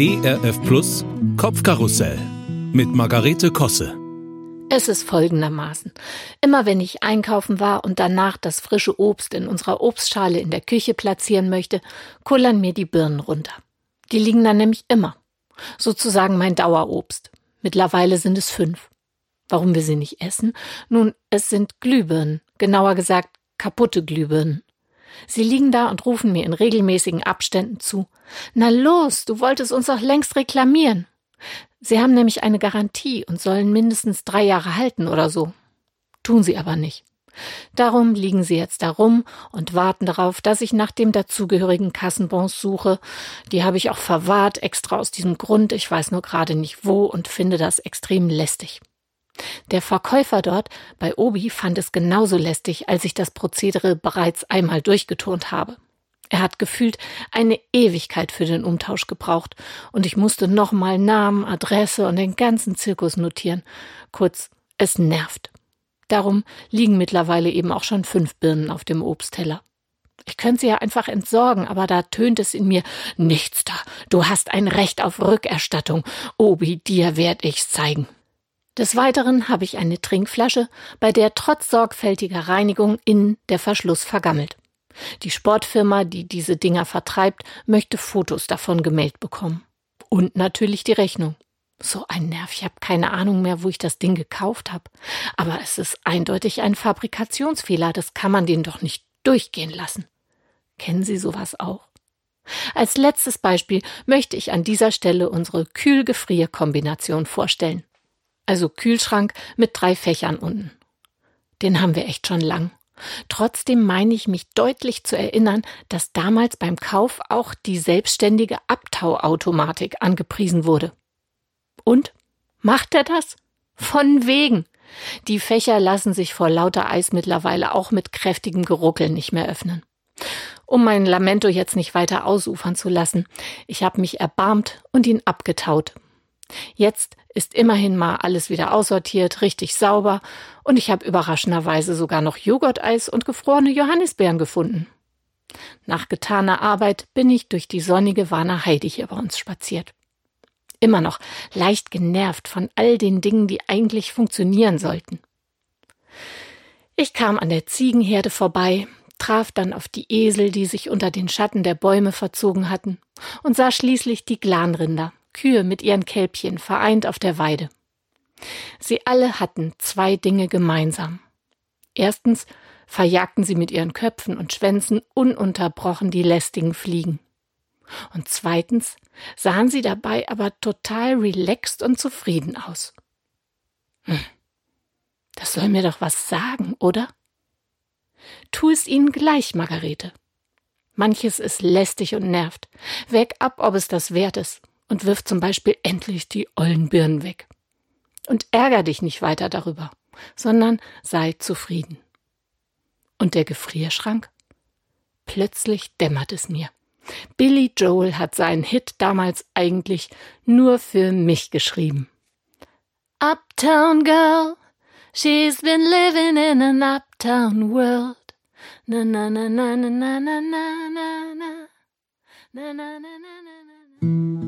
ERF Plus Kopfkarussell mit Margarete Kosse. Es ist folgendermaßen. Immer wenn ich einkaufen war und danach das frische Obst in unserer Obstschale in der Küche platzieren möchte, kullern mir die Birnen runter. Die liegen dann nämlich immer. Sozusagen mein Dauerobst. Mittlerweile sind es fünf. Warum wir sie nicht essen? Nun, es sind Glühbirnen, genauer gesagt kaputte Glühbirnen. Sie liegen da und rufen mir in regelmäßigen Abständen zu. Na los, du wolltest uns doch längst reklamieren. Sie haben nämlich eine Garantie und sollen mindestens drei Jahre halten oder so. Tun sie aber nicht. Darum liegen sie jetzt da rum und warten darauf, dass ich nach dem dazugehörigen Kassenbons suche. Die habe ich auch verwahrt, extra aus diesem Grund, ich weiß nur gerade nicht wo und finde das extrem lästig. Der Verkäufer dort bei Obi fand es genauso lästig, als ich das Prozedere bereits einmal durchgeturnt habe. Er hat gefühlt eine Ewigkeit für den Umtausch gebraucht und ich musste nochmal Namen, Adresse und den ganzen Zirkus notieren. Kurz, es nervt. Darum liegen mittlerweile eben auch schon fünf Birnen auf dem Obstteller. Ich könnte sie ja einfach entsorgen, aber da tönt es in mir nichts da. Du hast ein Recht auf Rückerstattung. Obi, dir werd ich's zeigen. Des Weiteren habe ich eine Trinkflasche, bei der trotz sorgfältiger Reinigung innen der Verschluss vergammelt. Die Sportfirma, die diese Dinger vertreibt, möchte Fotos davon gemeldet bekommen. Und natürlich die Rechnung. So ein Nerv, ich habe keine Ahnung mehr, wo ich das Ding gekauft habe. Aber es ist eindeutig ein Fabrikationsfehler, das kann man den doch nicht durchgehen lassen. Kennen Sie sowas auch? Als letztes Beispiel möchte ich an dieser Stelle unsere Kühl-Gefrier-Kombination vorstellen. Also Kühlschrank mit drei Fächern unten. Den haben wir echt schon lang. Trotzdem meine ich mich deutlich zu erinnern, dass damals beim Kauf auch die selbstständige Abtauautomatik angepriesen wurde. Und? Macht er das? Von wegen. Die Fächer lassen sich vor lauter Eis mittlerweile auch mit kräftigem Geruckel nicht mehr öffnen. Um mein Lamento jetzt nicht weiter ausufern zu lassen, ich habe mich erbarmt und ihn abgetaut. Jetzt ist immerhin mal alles wieder aussortiert, richtig sauber und ich habe überraschenderweise sogar noch Joghurteis und gefrorene Johannisbeeren gefunden. Nach getaner Arbeit bin ich durch die sonnige Warner Heide hier bei uns spaziert. Immer noch leicht genervt von all den Dingen, die eigentlich funktionieren sollten. Ich kam an der Ziegenherde vorbei, traf dann auf die Esel, die sich unter den Schatten der Bäume verzogen hatten, und sah schließlich die Glanrinder, Kühe mit ihren Kälbchen vereint auf der Weide. Sie alle hatten zwei Dinge gemeinsam. Erstens verjagten sie mit ihren Köpfen und Schwänzen ununterbrochen die lästigen Fliegen. Und zweitens sahen sie dabei aber total relaxed und zufrieden aus. Hm. Das soll mir doch was sagen, oder? Tu es ihnen gleich, Margarete. Manches ist lästig und nervt. Weg ab, ob es das wert ist und wirf zum Beispiel endlich die ollen Birnen weg. Und ärger dich nicht weiter darüber, sondern sei zufrieden. Und der Gefrierschrank? Plötzlich dämmert es mir. Billy Joel hat seinen Hit damals eigentlich nur für mich geschrieben. Uptown Girl, she's been living in an uptown world. Na na na na na na na na na na na na na na na